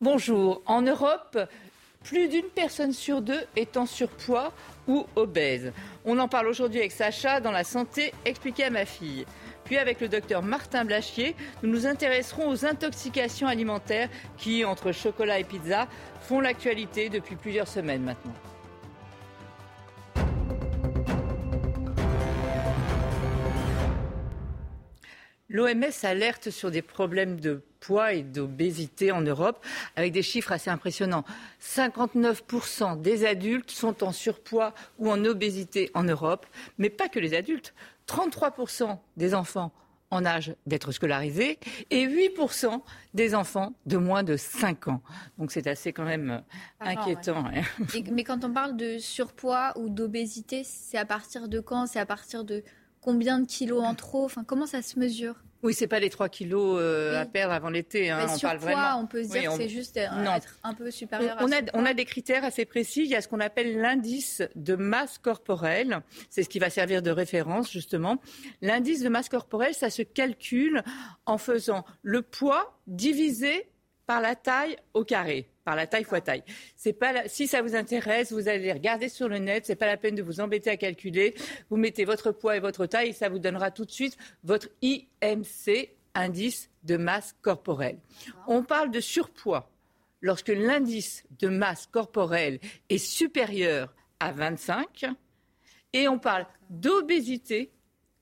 Bonjour. En Europe, plus d'une personne sur deux est en surpoids ou obèse. On en parle aujourd'hui avec Sacha dans la santé expliquée à ma fille. Puis avec le docteur Martin Blachier, nous nous intéresserons aux intoxications alimentaires qui, entre chocolat et pizza, font l'actualité depuis plusieurs semaines maintenant. L'OMS alerte sur des problèmes de poids et d'obésité en Europe avec des chiffres assez impressionnants. 59% des adultes sont en surpoids ou en obésité en Europe, mais pas que les adultes. 33% des enfants en âge d'être scolarisés et 8% des enfants de moins de 5 ans. Donc c'est assez quand même inquiétant. Hein. mais quand on parle de surpoids ou d'obésité, c'est à partir de quand? C'est à partir de combien de kilos en trop Enfin, comment ça se mesure? Oui, c'est pas les 3 kilos euh, à perdre avant l'été. Hein, on parle vraiment. on peut se dire que c'est juste être un peu supérieur. On, a, on a des critères assez précis. Il y a ce qu'on appelle l'indice de masse corporelle. C'est ce qui va servir de référence justement. L'indice de masse corporelle, ça se calcule en faisant le poids divisé par la taille au carré par la taille fois taille. C'est pas si ça vous intéresse, vous allez regarder sur le net. C'est pas la peine de vous embêter à calculer. Vous mettez votre poids et votre taille et ça vous donnera tout de suite votre IMC, indice de masse corporelle. On parle de surpoids lorsque l'indice de masse corporelle est supérieur à 25 et on parle d'obésité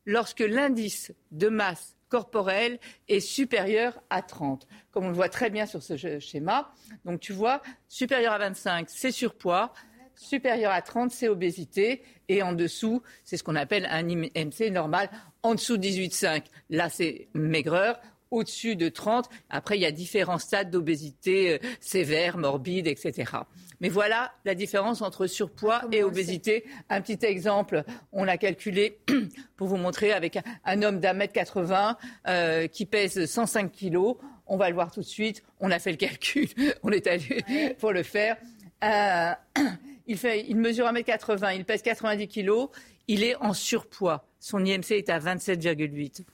lorsque l'indice de masse corporelle est supérieur à 30, comme on le voit très bien sur ce schéma. Donc tu vois, supérieur à 25, c'est surpoids, supérieur à 30, c'est obésité, et en dessous, c'est ce qu'on appelle un IMC normal. En dessous de 18,5, là, c'est maigreur au-dessus de 30. Après, il y a différents stades d'obésité euh, sévère, morbide, etc. Mais voilà la différence entre surpoids et obésité. Un petit exemple, on l'a calculé pour vous montrer avec un, homme d'un mètre 80 euh, qui pèse 105 kilos. On va le voir tout de suite. On a fait le calcul. On est allé pour le faire. Euh, il, fait, il mesure 1m80, il pèse 90 kilos, il est en surpoids. Son IMC est à 27,8.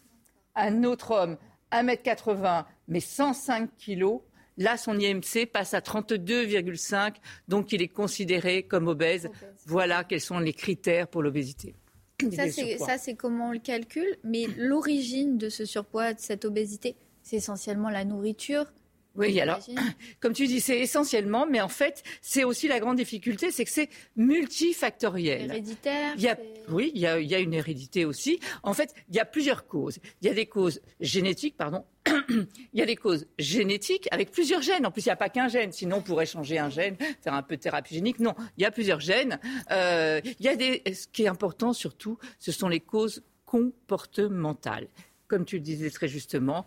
Un autre homme 1m80 mais 105 kilos, là son IMC passe à 32,5, donc il est considéré comme obèse. Voilà quels sont les critères pour l'obésité. Ça, c'est comment on le calcule, mais l'origine de ce surpoids, de cette obésité, c'est essentiellement la nourriture, oui, alors, comme tu dis, c'est essentiellement, mais en fait, c'est aussi la grande difficulté, c'est que c'est multifactoriel. Héréditaire il y a, Oui, il y, a, il y, a, une hérédité aussi. En fait, il y a plusieurs causes. Il y a des causes génétiques, pardon. il y a des causes génétiques avec plusieurs gènes. En plus, il n'y a pas qu'un gène. Sinon, on pourrait changer un gène, faire un peu de thérapie génique. Non, il y a plusieurs gènes. Euh, il y a des... Ce qui est important surtout, ce sont les causes comportementales comme tu le disais très justement,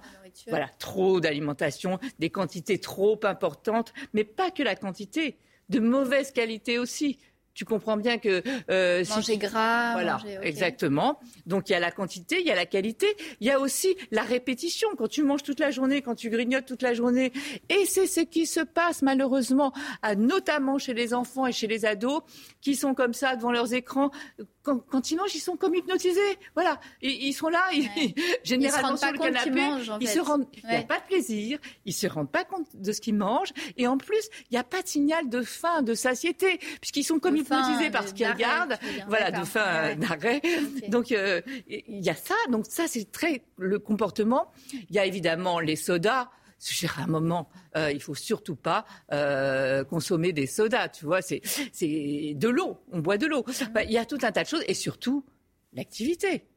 voilà, trop d'alimentation, des quantités trop importantes, mais pas que la quantité, de mauvaise qualité aussi. Tu comprends bien que euh, manger gras, voilà, exactement. Donc il y a la quantité, il y a la qualité, il y a aussi la répétition. Quand tu manges toute la journée, quand tu grignotes toute la journée, et c'est ce qui se passe malheureusement, notamment chez les enfants et chez les ados, qui sont comme ça devant leurs écrans quand, ils mangent, ils sont comme hypnotisés. Voilà, ils, sont là, ils, généralement sur le canapé, ils, se rendent, il n'y a pas de plaisir, ils se rendent pas compte de ce qu'ils mangent, et en plus, il n'y a pas de signal de faim, de satiété, puisqu'ils sont comme hypnotisés par ce qu'ils regardent, voilà, de faim, d'arrêt. Donc euh, il y a ça, donc ça c'est très le comportement. Il y a évidemment les sodas à un moment, euh, il faut surtout pas euh, consommer des sodas, tu vois, c'est de l'eau, on boit de l'eau. Bah, il y a tout un tas de choses et surtout l'activité.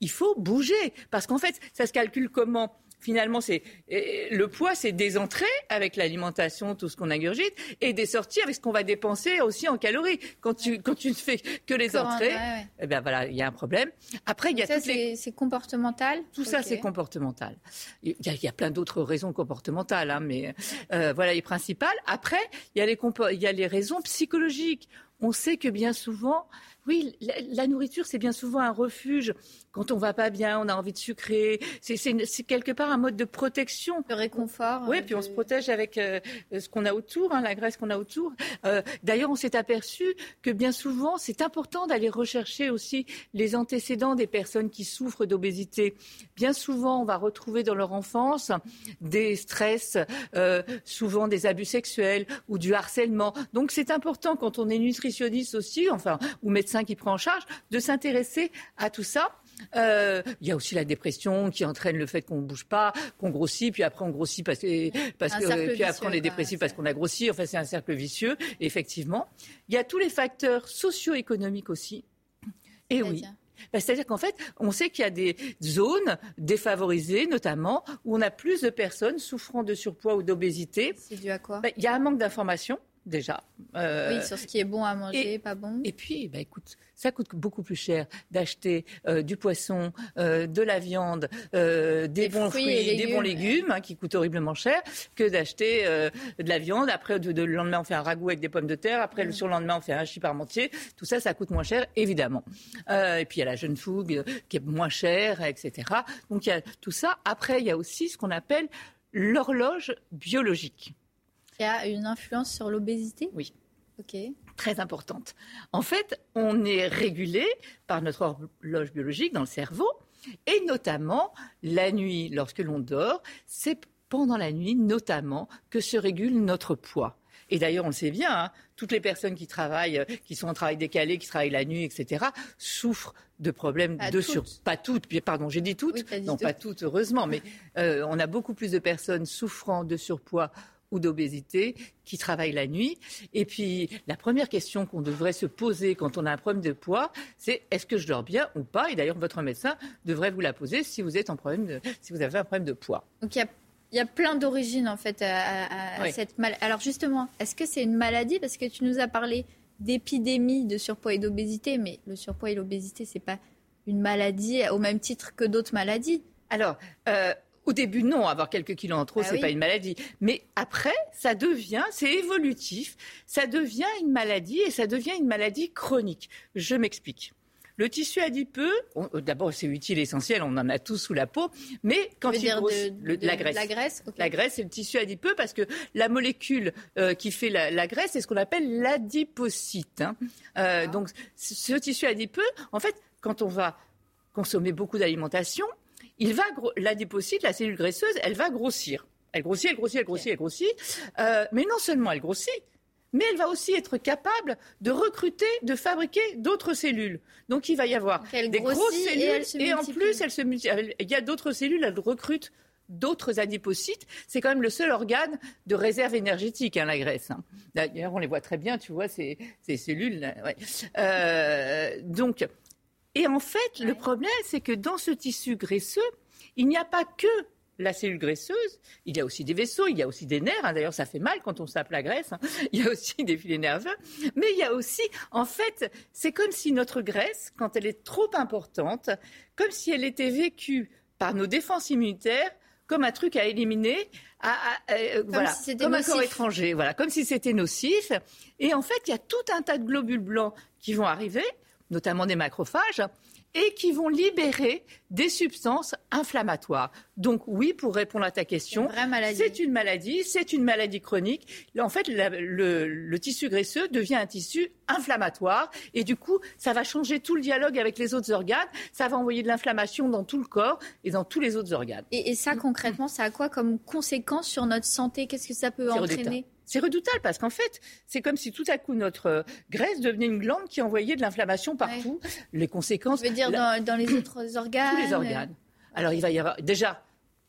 Il faut bouger parce qu'en fait, ça se calcule comment? Finalement, c'est le poids, c'est des entrées avec l'alimentation, tout ce qu'on ingurgite, et des sorties avec ce qu'on va dépenser aussi en calories. Quand tu quand tu ne fais que les entrées, eh ben voilà, il y a un problème. Après, il y a ça, c'est comportemental? Tout ça, c'est comportemental. Il y, a, plein d'autres raisons comportementales, hein, mais euh, voilà les principales. Après, il y a les il y a les raisons psychologiques. On sait que bien souvent, oui, la, nourriture, c'est bien souvent un refuge. Quand on va pas bien, on a envie de sucrer. C'est quelque part un mode de protection. De réconfort. Oui, puis on se protège avec euh, ce qu'on a autour, hein, la graisse qu'on a autour. Euh, d'ailleurs, on s'est aperçu que bien souvent, c'est important d'aller rechercher aussi les antécédents des personnes qui souffrent d'obésité. Bien souvent, on va retrouver dans leur enfance des stress, euh, souvent des abus sexuels ou du harcèlement. Donc, c'est important quand on est nutritionniste aussi, enfin, ou médecin qui prend en charge, de s'intéresser à tout ça. Euh, il y a aussi la dépression qui entraîne le fait qu'on ne bouge pas, qu'on grossit, puis après on grossit parce que, parce que puis après on est dépressif parce qu'on a grossi. Enfin, c'est un cercle vicieux, effectivement. Il y a tous les facteurs socio-économiques aussi. Et oui. Ben, c'est-à-dire qu'en fait, on sait qu'il y a des zones défavorisées, notamment, où on a plus de personnes souffrant de surpoids ou d'obésité. C'est dû à quoi? Ben, Il y a un manque d'information déjà. Euh, oui, sur ce qui est bon à manger, pas bon. Et puis, bah, écoute, ça coûte beaucoup plus cher d'acheter euh, du poisson, euh, de la viande, des, bons fruits, des bons légumes, hein, qui coûtent horriblement cher, que d'acheter de la viande. Après, de, le lendemain, on fait un ragoût avec des pommes de terre. Après, le mm. surlendemain, on fait un hachis parmentier. Tout ça, ça coûte moins cher, évidemment. et puis, il y a la jeune fougue qui est moins chère, etc. Donc, il y a tout ça. Après, il y a aussi ce qu'on appelle l'horloge biologique. Y a une influence sur l'obésité? Oui. Ok. Très importante. En fait, on est régulé par notre horloge biologique dans le cerveau, et notamment la nuit, lorsque l'on dort, c'est pendant la nuit notamment que se régule notre poids. Et d'ailleurs, on le sait bien, hein, toutes les personnes qui travaillent, qui sont en travail décalé, qui travaillent la nuit, etc., souffrent de problèmes de surpoids. Pas toutes, pardon, j'ai dit toutes. non, pas toutes, heureusement, mais euh, on a beaucoup plus de personnes souffrant de surpoids ou d'obésité qui travaillent la nuit. Et puis, la première question qu'on devrait se poser quand on a un problème de poids, c'est est-ce que je dors bien ou pas? Et d'ailleurs, votre médecin devrait vous la poser si vous, êtes en problème si vous avez un problème de poids. Donc, il y a, plein d'origines, en fait, à, cette maladie. Alors, justement, est-ce que c'est une maladie? Parce que tu nous as parlé d'épidémie de surpoids et d'obésité, mais le surpoids et l'obésité, c'est pas une maladie au même titre que d'autres maladies. Alors, euh, au début, non, avoir quelques kilos en trop, ce ah c'est pas une maladie. Mais après, ça devient, c'est évolutif, ça devient une maladie et ça devient une maladie chronique. Je m'explique. Le tissu adipeux, euh, d'abord c'est utile, essentiel, on en a tous sous la peau, mais quand il grossit, la graisse, la graisse, la graisse, c'est le tissu adipeux parce que la molécule euh, qui fait la, graisse, c'est ce qu'on appelle l'adipocyte. Hein. Euh, donc ce tissu adipeux, en fait, quand on va consommer beaucoup d'alimentation, il va l'adipocyte, la cellule graisseuse, elle va grossir. Elle grossit, elle grossit, elle grossit, elle grossit. Euh, mais non seulement elle grossit, mais elle va aussi être capable de recruter, de fabriquer d'autres cellules. Donc il va y avoir des grosses cellules et, en plus elle se il y a d'autres cellules, elle recrute d'autres adipocytes. C'est quand même le seul organe de réserve énergétique, hein, la graisse. Hein. D'ailleurs, on les voit très bien, tu vois, ces, cellules. Euh, donc, et en fait, le problème, c'est que dans ce tissu graisseux, il n'y a pas que la cellule graisseuse, il y a aussi des vaisseaux, il y a aussi des nerfs. Hein. D'ailleurs, ça fait mal quand on sape la graisse. Hein. Il y a aussi des filets nerveux. Mais il y a aussi, en fait, c'est comme si notre graisse, quand elle est trop importante, comme si elle était vécue par nos défenses immunitaires comme un truc à éliminer, euh, voilà, comme un corps étranger, voilà, comme si c'était nocif. Et en fait, il y a tout un tas de globules blancs qui vont arriver notamment des macrophages, et qui vont libérer des substances inflammatoires. Donc oui, pour répondre à ta question, c'est une maladie, c'est une maladie chronique. En fait, le, tissu graisseux devient un tissu inflammatoire et du coup, ça va changer tout le dialogue avec les autres organes, ça va envoyer de l'inflammation dans tout le corps et dans tous les autres organes. Et, ça, concrètement, ça a quoi comme conséquence sur notre santé? Qu'est-ce que ça peut entraîner? C'est redoutable parce qu'en fait, c'est comme si tout à coup notre euh, graisse devenait une glande qui envoyait de l'inflammation partout. Les conséquences. Je veux dire dans, les autres organes. Tous les organes. Alors il va y avoir déjà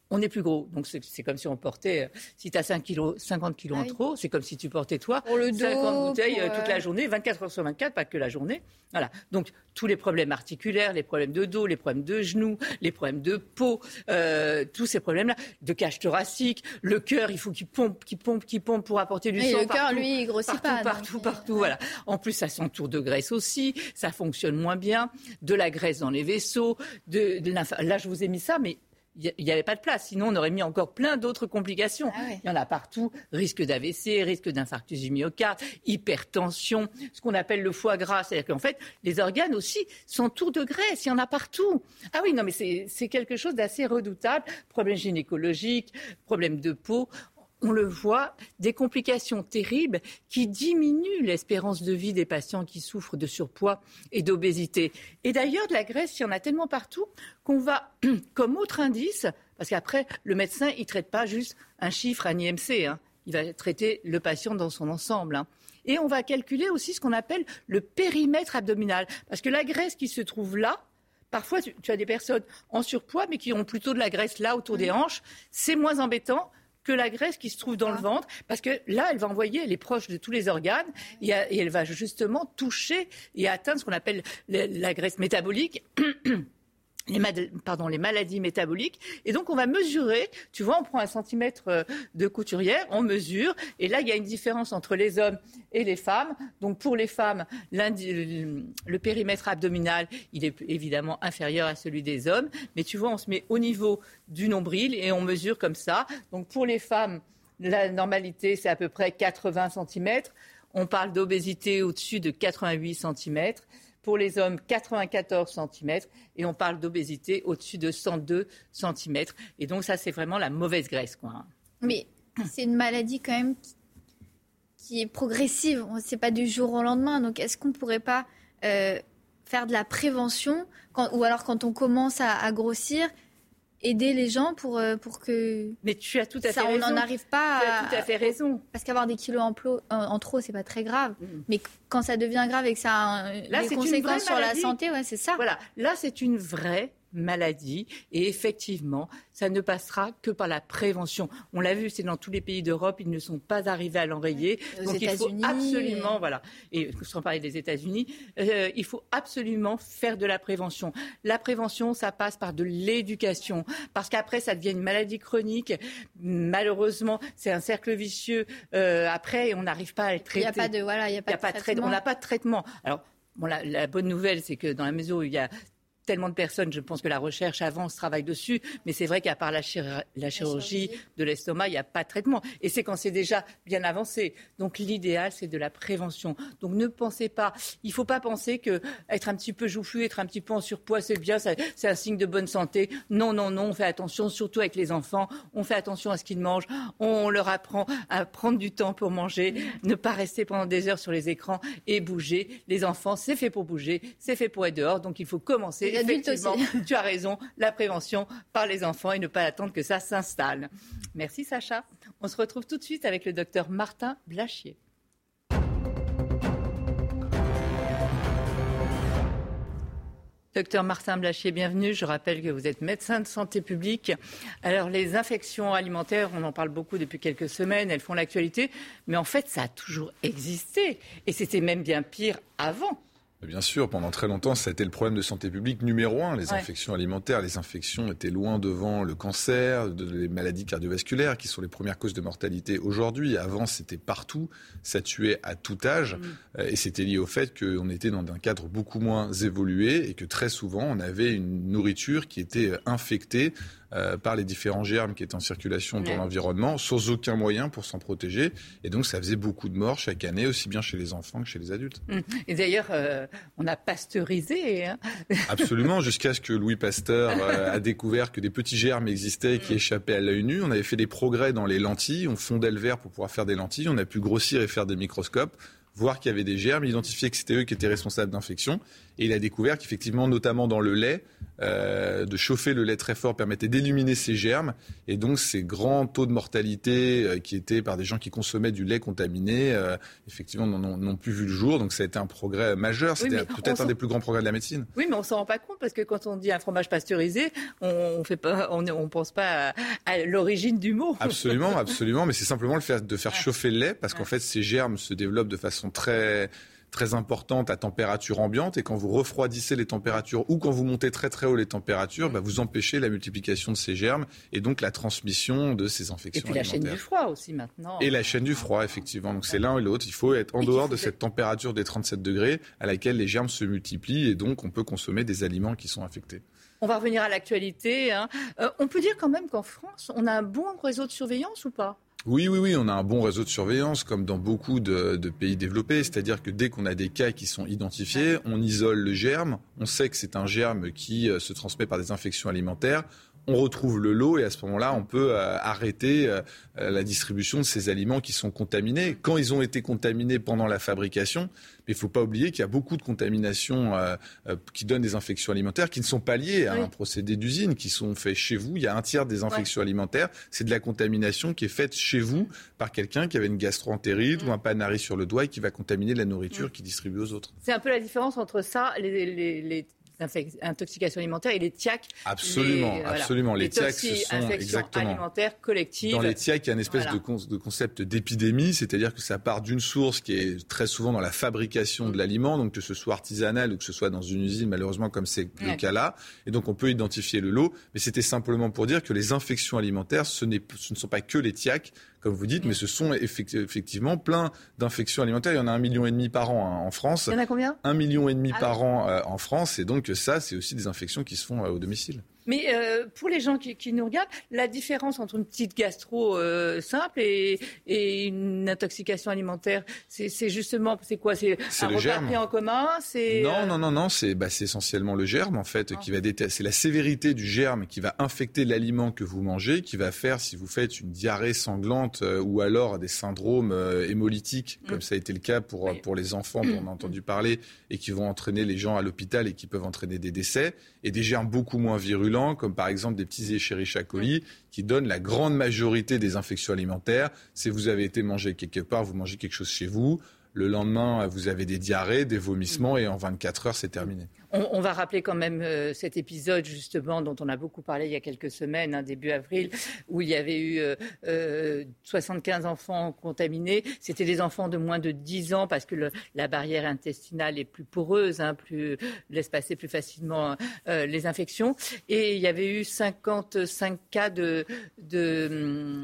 on est plus gros. Donc c'est comme si on portait, euh, si tu as 5 kilos, 50 kilos en trop, c'est comme si tu portais toi pour le 50 bouteilles euh, toute la journée, 24 heures sur 24, pas que la journée. Voilà. Donc tous les problèmes articulaires, les problèmes de dos, les problèmes de genoux, les problèmes de peau, euh, tous ces problèmes-là, de cage thoracique, le cœur, il faut qu'il pompe, qu'il pompe, qu'il pompe pour apporter du sang. Le cœur, lui, il grossit partout, pas. Partout, partout, voilà. En plus, ça s'entoure de graisse aussi, ça fonctionne moins bien, de la graisse dans les vaisseaux, de, de là je vous ai mis ça, mais il n'y avait pas de place. Sinon, on aurait mis encore plein d'autres complications. Ah il y en a partout. Risque d'AVC, risque d'infarctus du myocarde, hypertension, ce qu'on appelle le foie gras. C'est-à-dire qu'en fait, les organes aussi sont tours de graisse. Il y en a partout. Ah oui, non, mais c'est quelque chose d'assez redoutable. Problèmes gynécologiques, problèmes de peau on le voit, des complications terribles qui diminuent l'espérance de vie des patients qui souffrent de surpoids et d'obésité. Et d'ailleurs, de la graisse, il y en a tellement partout qu'on va, comme autre indice, parce qu'après, le médecin, il ne traite pas juste un chiffre, un IMC, hein. il va traiter le patient dans son ensemble. Hein. Et on va calculer aussi ce qu'on appelle le périmètre abdominal, parce que la graisse qui se trouve là, Parfois, tu, as des personnes en surpoids, mais qui ont plutôt de la graisse là autour des hanches. C'est moins embêtant que la graisse qui se trouve dans le ah. ventre, parce que là, elle va envoyer, elle est proche de tous les organes, et, elle va justement toucher et atteindre ce qu'on appelle la graisse métabolique. les, pardon, les maladies métaboliques. Et donc, on va mesurer, tu vois, on prend un centimètre euh, de couturière, on mesure, et là, il y a une différence entre les hommes et les femmes. Donc, pour les femmes, le périmètre abdominal, il est évidemment inférieur à celui des hommes. Mais tu vois, on se met au niveau du nombril et on mesure comme ça. Donc, pour les femmes, la normalité, c'est à peu près 80 cm. On parle d'obésité au-dessus de 88 cm pour les hommes 94 cm et on parle d'obésité au-dessus de 102 cm. Et donc ça, c'est vraiment la mauvaise graisse. Quoi. Mais c'est une maladie quand même qui, est progressive. Ce n'est pas du jour au lendemain. Donc est-ce qu'on ne pourrait pas euh, faire de la prévention ou alors quand on commence à grossir aider les gens pour, euh, pour que. Mais tu as tout à fait raison. On n'en arrive pas. Tu as tout à fait raison. Parce qu'avoir des kilos en, trop, en trop, c'est pas très grave. Mm. Mais quand ça devient grave et que ça a des conséquences sur la santé, ouais, c'est ça. Voilà. Là, c'est une vraie maladie. Et effectivement, ça ne passera que par la prévention. On l'a vu, c'est dans tous les pays d'Europe, ils ne sont pas arrivés à l'enrayer. Donc il faut absolument, voilà, et sans parler des États-Unis, euh, il faut absolument faire de la prévention. La prévention, ça passe par de l'éducation, parce qu'après, ça devient une maladie chronique. Malheureusement, c'est un cercle vicieux. Euh, après, on n'arrive pas à le traiter. Il n'y a pas de, voilà, il y a pas, de, traitement. On n'a pas de traitement. Alors, Bon, la, la, bonne nouvelle, c'est que dans la mesure où il y a tellement de personnes. Je pense que la recherche avance, travaille dessus, mais c'est vrai qu'à part la, chirurgie, de l'estomac, il n'y a pas de traitement. Et c'est quand c'est déjà bien avancé. Donc l'idéal, c'est de la prévention. Donc ne pensez pas, il ne faut pas penser que être un petit peu joufflu, être un petit peu en surpoids, c'est bien, c'est un signe de bonne santé. Non, non, non, on fait attention, surtout avec les enfants. On fait attention à ce qu'ils mangent. On leur apprend à prendre du temps pour manger, ne pas rester pendant des heures sur les écrans et bouger. Les enfants, c'est fait pour bouger, c'est fait pour être dehors. Donc il faut commencer tu as raison, la prévention par les enfants et ne pas attendre que ça s'installe. Merci Sacha. On se retrouve tout de suite avec le docteur Martin Blachier. Docteur Martin Blachier, bienvenue. Je rappelle que vous êtes médecin de santé publique. Alors, les infections alimentaires, on en parle beaucoup depuis quelques semaines, elles font l'actualité, mais en fait, ça a toujours existé. Et c'était même bien pire avant. Bien sûr, pendant très longtemps, ça a été le problème de santé publique numéro un, les infections alimentaires. Les infections étaient loin devant le cancer, les maladies cardiovasculaires, qui sont les premières causes de mortalité aujourd'hui. Avant, c'était partout, ça tuait à tout âge, mm. euh, et c'était lié au fait qu'on était dans un cadre beaucoup moins évolué et que très souvent, on avait une nourriture qui était infectée euh, par les différents germes qui étaient en circulation dans l'environnement, sans aucun moyen pour s'en protéger. Et donc, ça faisait beaucoup de morts chaque année, aussi bien chez les enfants que chez les adultes. Mmh. Et d'ailleurs, euh, on a pasteurisé. Hein Absolument, jusqu'à ce que Louis Pasteur euh, a découvert que des petits germes existaient et qui mmh. échappaient à l'œil nu. On avait fait des progrès dans les lentilles. On fondait le verre pour pouvoir faire des lentilles. On a pu grossir et faire des microscopes voir qu'il y avait des germes, identifier que c'était eux qui étaient responsables d'infection. Et il a découvert qu'effectivement, notamment dans le lait, euh, de chauffer le lait très fort permettait d'éliminer ces germes. Et donc, ces grands taux de mortalité euh, qui étaient par des gens qui consommaient du lait contaminé, euh, effectivement, n'ont plus vu le jour. Donc, ça a été un progrès majeur. C'était peut-être un des plus grands progrès de la médecine. Oui, mais on s'en rend pas compte parce que quand on dit un fromage pasteurisé, on fait pas, on, on pense pas à, l'origine du mot. Absolument, absolument. Mais c'est simplement le fait de faire chauffer le lait parce qu'en fait, ces germes se développent de façon très très importante à température ambiante et quand vous refroidissez les températures ou quand vous montez très très haut les températures, bah, vous empêchez la multiplication de ces germes et donc la transmission de ces infections. Et puis la chaîne du froid aussi maintenant. Et la chaîne du froid, effectivement. Donc c'est l'un et l'autre. Il faut être en dehors de cette température des 37 degrés à laquelle les germes se multiplient et donc on peut consommer des aliments qui sont infectés. On va revenir à l'actualité. Hein. Euh, on peut dire quand même qu'en France, on a un bon réseau de surveillance ou pas? Oui, oui, oui, on a un bon réseau de surveillance, comme dans beaucoup de, pays développés. C'est-à-dire que dès qu'on a des cas qui sont identifiés, on isole le germe. On sait que c'est un germe qui se transmet par des infections alimentaires on retrouve le lot et à ce moment-là, on peut euh, arrêter euh, euh, la distribution de ces aliments qui sont contaminés. Quand ils ont été contaminés pendant la fabrication, mais il ne faut pas oublier qu'il y a beaucoup de contaminations qui donnent des infections alimentaires qui ne sont pas liées à un procédé d'usine, qui sont faits chez vous. Il y a un tiers des infections alimentaires, c'est de la contamination qui est faite chez vous par quelqu'un qui avait une gastroentérite ou un panari sur le doigt et qui va contaminer la nourriture qui distribue aux autres. C'est un peu la différence entre ça, les intoxication alimentaire et les TIAC. Absolument, les, absolument. Les, TIAC, ce sont exactement alimentaires collectives. Dans les TIAC, il y a une espèce de, de, concept d'épidémie, c'est-à-dire que ça part d'une source qui est très souvent dans la fabrication de l'aliment, donc que ce soit artisanal ou que ce soit dans une usine, malheureusement comme c'est le cas là. Et donc on peut identifier le lot, mais c'était simplement pour dire que les infections alimentaires, ce, ce ne sont pas que les TIAC, comme vous dites, mais ce sont effectivement plein d'infections alimentaires. Il y en a un million et demi par an hein, en France. Il y en a combien? Un million et demi ah par an euh, en France, et donc ça, c'est aussi des infections qui se font euh, au domicile. Mais euh, pour les gens qui, qui, nous regardent, la différence entre une petite gastro euh, simple et, et, une intoxication alimentaire, c'est justement, c'est quoi? C'est un le germe. pris en commun C'est non, euh, non, non, non, c'est bah, essentiellement le germe en fait ah. qui va c'est la sévérité du germe qui va infecter l'aliment que vous mangez, qui va faire si vous faites une diarrhée sanglante ou alors des syndromes hémolytiques, comme mm. ça a été le cas pour pour les enfants dont on a entendu parler et qui vont entraîner les gens à l'hôpital et qui peuvent entraîner des décès, et des germes beaucoup moins virulents comme par exemple des petits Escherichia coli, qui donnent la grande majorité des infections alimentaires. Si vous avez été mangé quelque part, vous mangez quelque chose chez vous, le lendemain, vous avez des diarrhées, des vomissements, et en 24 heures, c'est terminé. On, va rappeler quand même euh, cet épisode, justement, dont on a beaucoup parlé il y a quelques semaines, hein, début avril, où il y avait eu 75 euh, euh, enfants contaminés. C'était des enfants de moins de 10 ans, parce que la barrière intestinale est plus poreuse, hein, plus, laisse passer plus facilement les infections. Et il y avait eu 55 cas de, de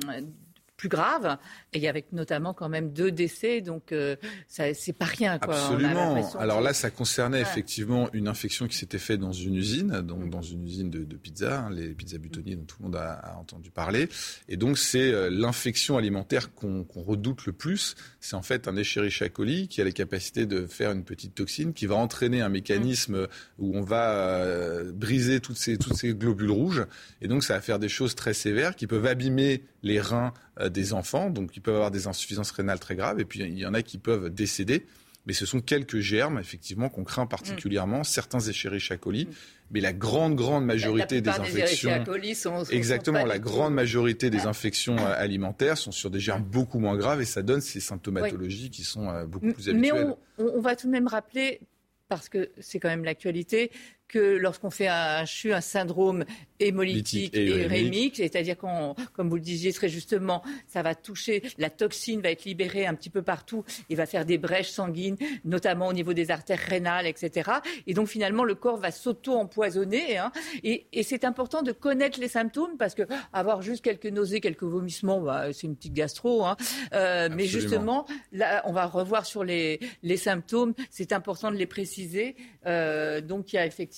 plus grave, et avec notamment quand même deux décès, donc euh, c'est pas rien. Quoi. Absolument. Alors là, ça concernait effectivement une infection qui s'était faite dans une usine, donc dans une usine de, de pizza, hein, les pizzas butonniers dont tout le monde a, entendu parler. Et donc c'est euh, l'infection alimentaire qu'on redoute le plus. C'est en fait un Escherichia coli qui a la capacité de faire une petite toxine qui va entraîner un mécanisme où on va euh, briser toutes ces, toutes ces globules rouges. Et donc ça va faire des choses très sévères qui peuvent abîmer les reins euh, des enfants, donc ils peuvent avoir des insuffisances rénales très graves, et puis il y en a qui peuvent décéder. Mais ce sont quelques germes, effectivement, qu'on craint particulièrement, mm. certains Escherichia coli, mm. mais la grande, grande majorité des infections... Des sont, exactement, la grande majorité des infections euh, alimentaires sont sur des germes beaucoup moins graves, et ça donne ces symptomatologies qui sont euh, beaucoup plus habituelles. Mais on, on va tout de même rappeler parce que c'est quand même l'actualité, que lorsqu'on fait un CHU, un syndrome hémolytique et, urémique, c'est-à-dire qu'on, comme vous le disiez très justement, ça va toucher, la toxine va être libérée un petit peu partout et va faire des brèches sanguines, notamment au niveau des artères rénales, etc. Et donc finalement, le corps va s'auto-empoisonner. Hein. Et, c'est important de connaître les symptômes parce que avoir juste quelques nausées, quelques vomissements, bah, c'est une petite gastro. Hein. Euh, mais justement, là, on va revoir sur les, les symptômes. C'est important de les préciser. Euh, donc il y a effectivement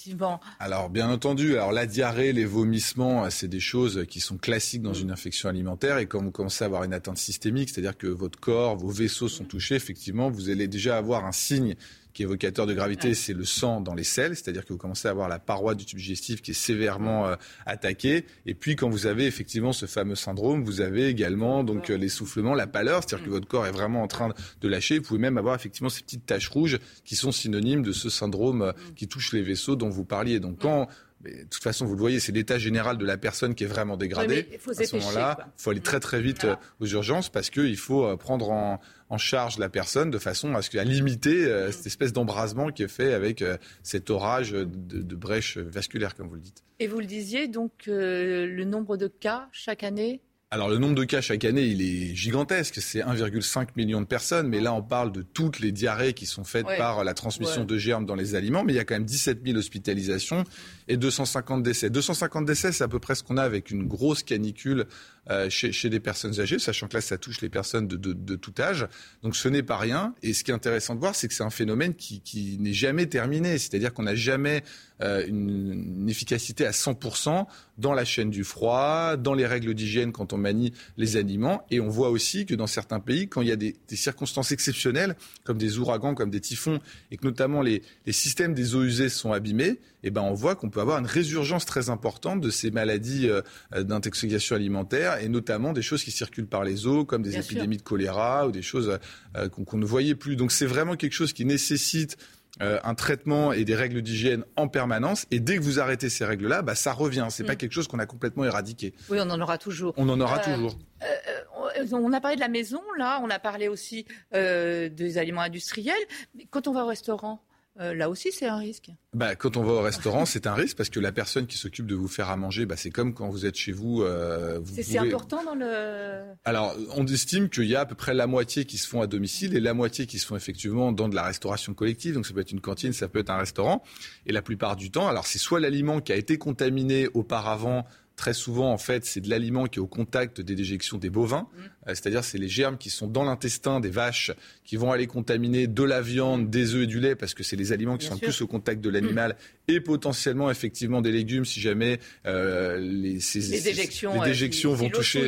alors, bien entendu, alors la diarrhée, les vomissements, c'est des choses qui sont classiques dans une infection alimentaire. Et quand vous commencez à avoir une atteinte systémique, c'est-à-dire que votre corps, vos vaisseaux sont touchés, effectivement, vous allez déjà avoir un signe qui est évocateur de gravité, c'est le sang dans les selles, c'est-à-dire que vous commencez à avoir la paroi du tube digestif qui est sévèrement euh, attaquée. Et puis quand vous avez effectivement ce fameux syndrome, vous avez également donc euh, l'essoufflement, la pâleur, c'est-à-dire que votre corps est vraiment en train de lâcher. Vous pouvez même avoir effectivement ces petites taches rouges qui sont synonymes de ce syndrome euh, qui touche les vaisseaux dont vous parliez. Donc quand mais de toute façon, vous le voyez, c'est l'état général de la personne qui est vraiment dégradé. à ce moment-là, il faut aller très très vite aux urgences parce qu'il faut prendre en, en charge la personne de façon à, ce, limiter euh, cette espèce d'embrasement qui est fait avec euh, cet orage de, de brèches vasculaires, comme vous le dites. Et vous le disiez, donc euh, le nombre de cas chaque année? Alors le nombre de cas chaque année, il est gigantesque. C'est 1,5 million de personnes. Mais là, on parle de toutes les diarrhées qui sont faites par la transmission de germes dans les aliments. Mais il y a quand même 17 000 hospitalisations et 250 décès. 250 décès, c'est à peu près ce qu'on a avec une grosse canicule euh, chez, chez, des personnes âgées, sachant que là, ça touche les personnes de, de, de tout âge. Donc ce n'est pas rien. Et ce qui est intéressant de voir, c'est que c'est un phénomène qui, qui n'est jamais terminé. C'est-à-dire qu'on n'a jamais euh, une, une, efficacité à 100% dans la chaîne du froid, dans les règles d'hygiène quand on manie les aliments. Et on voit aussi que dans certains pays, quand il y a des, des circonstances exceptionnelles, comme des ouragans, comme des typhons, et que notamment les, les systèmes des eaux usées sont abîmés, eh ben on voit qu'on peut avoir une résurgence très importante de ces maladies euh, d'intoxication alimentaire et notamment des choses qui circulent par les eaux, comme des Bien épidémies sûr. de choléra ou des choses euh, qu'on qu ne voyait plus. Donc c'est vraiment quelque chose qui nécessite euh, un traitement et des règles d'hygiène en permanence. Et dès que vous arrêtez ces règles-là, bah, ça revient. C'est mm. pas quelque chose qu'on a complètement éradiqué. Oui, on en aura toujours. On en aura euh, toujours. Euh, on a parlé de la maison, là. On a parlé aussi euh, des aliments industriels. Mais quand on va au restaurant, euh, là aussi, c'est un risque. Bah, quand on va au restaurant, c'est un risque parce que la personne qui s'occupe de vous faire à manger, bah, c'est comme quand vous êtes chez vous. Euh, vous c'est pouvez... important dans le. Alors, on estime qu'il y a à peu près la moitié qui se font à domicile et la moitié qui se font effectivement dans de la restauration collective. Donc, ça peut être une cantine, ça peut être un restaurant. Et la plupart du temps, alors c'est soit l'aliment qui a été contaminé auparavant très souvent, en fait, c'est de l'aliment qui est au contact des déjections des bovins, mmh. euh, c'est-à-dire c'est les germes qui sont dans l'intestin des vaches qui vont aller contaminer de la viande, des œufs et du lait, parce que c'est les aliments qui Bien sont sûr. plus au contact de l'animal, mmh. et potentiellement effectivement des légumes si jamais euh, les, ces, les déjections, les déjections euh, vont, toucher, vont.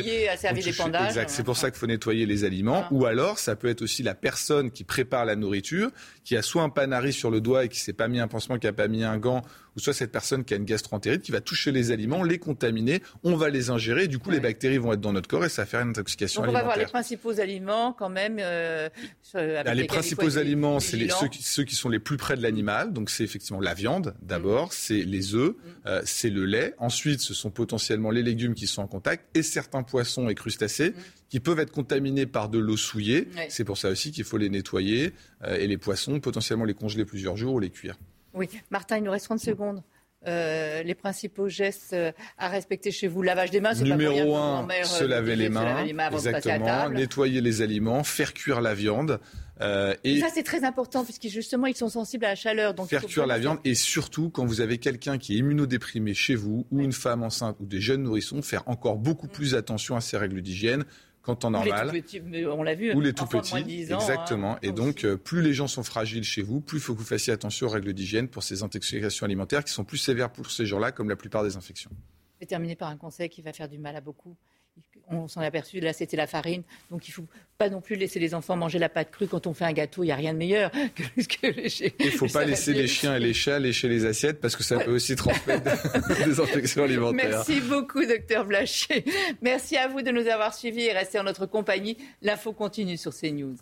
Exact. C'est pour ça qu'il faut nettoyer les aliments. Ah. Ou alors, ça peut être aussi la personne qui prépare la nourriture, qui a soit un panari sur le doigt et qui s'est pas mis un pansement, qui a pas mis un gant, ou soit cette personne qui a une gastroentérite qui va toucher les aliments, les contaminer, on va les ingérer, et du coup ouais. les bactéries vont être dans notre corps et ça va faire une intoxication Donc alimentaire. On va voir les principaux aliments quand même. Euh, Là, les principaux aliments, c'est ceux, ceux, qui sont les plus près de l'animal. Donc c'est effectivement la viande d'abord, mmh. c'est les œufs, mmh. euh, c'est le lait. Ensuite, ce sont potentiellement les légumes qui sont en contact et certains poissons et crustacés. Mmh qui peuvent être contaminés par de l'eau souillée. C'est pour ça aussi qu'il faut les nettoyer euh, et les poissons, potentiellement les congeler plusieurs jours ou les cuire. Oui, Martin, il nous reste 30 secondes. Euh, les principaux gestes euh, à respecter chez vous Lavage des mains, c'est Numéro un, se laver les mains. Exactement. Nettoyer les aliments, faire cuire la viande. Euh, et ça, c'est très important puisque justement, ils sont sensibles à la chaleur. Donc faire cuire la viande et surtout, quand vous avez quelqu'un qui est immunodéprimé chez vous ou une femme enceinte ou des jeunes nourrissons, faire encore beaucoup plus attention à ces règles d'hygiène qu'en temps normal. Petits, on l'a vu. Ou les tout petits. Ans, exactement. Hein, et donc, euh, plus les gens sont fragiles chez vous, plus il faut que vous fassiez attention aux règles d'hygiène pour ces intoxications alimentaires qui sont plus sévères pour ces gens-là, comme la plupart des infections. Je vais terminer par un conseil qui va faire du mal à beaucoup on s'en est aperçu, là c'était la farine. Donc il ne faut pas non plus laisser les enfants manger la pâte crue quand on fait un gâteau. Il n'y a rien de meilleur que, que lécher. Il ne faut pas laisser les chiens et les chats lécher les assiettes parce que ça peut aussi transmettre des infections alimentaires. Merci beaucoup, docteur Blaché. Merci à vous de nous avoir suivis et rester en notre compagnie. L'info continue sur CNews.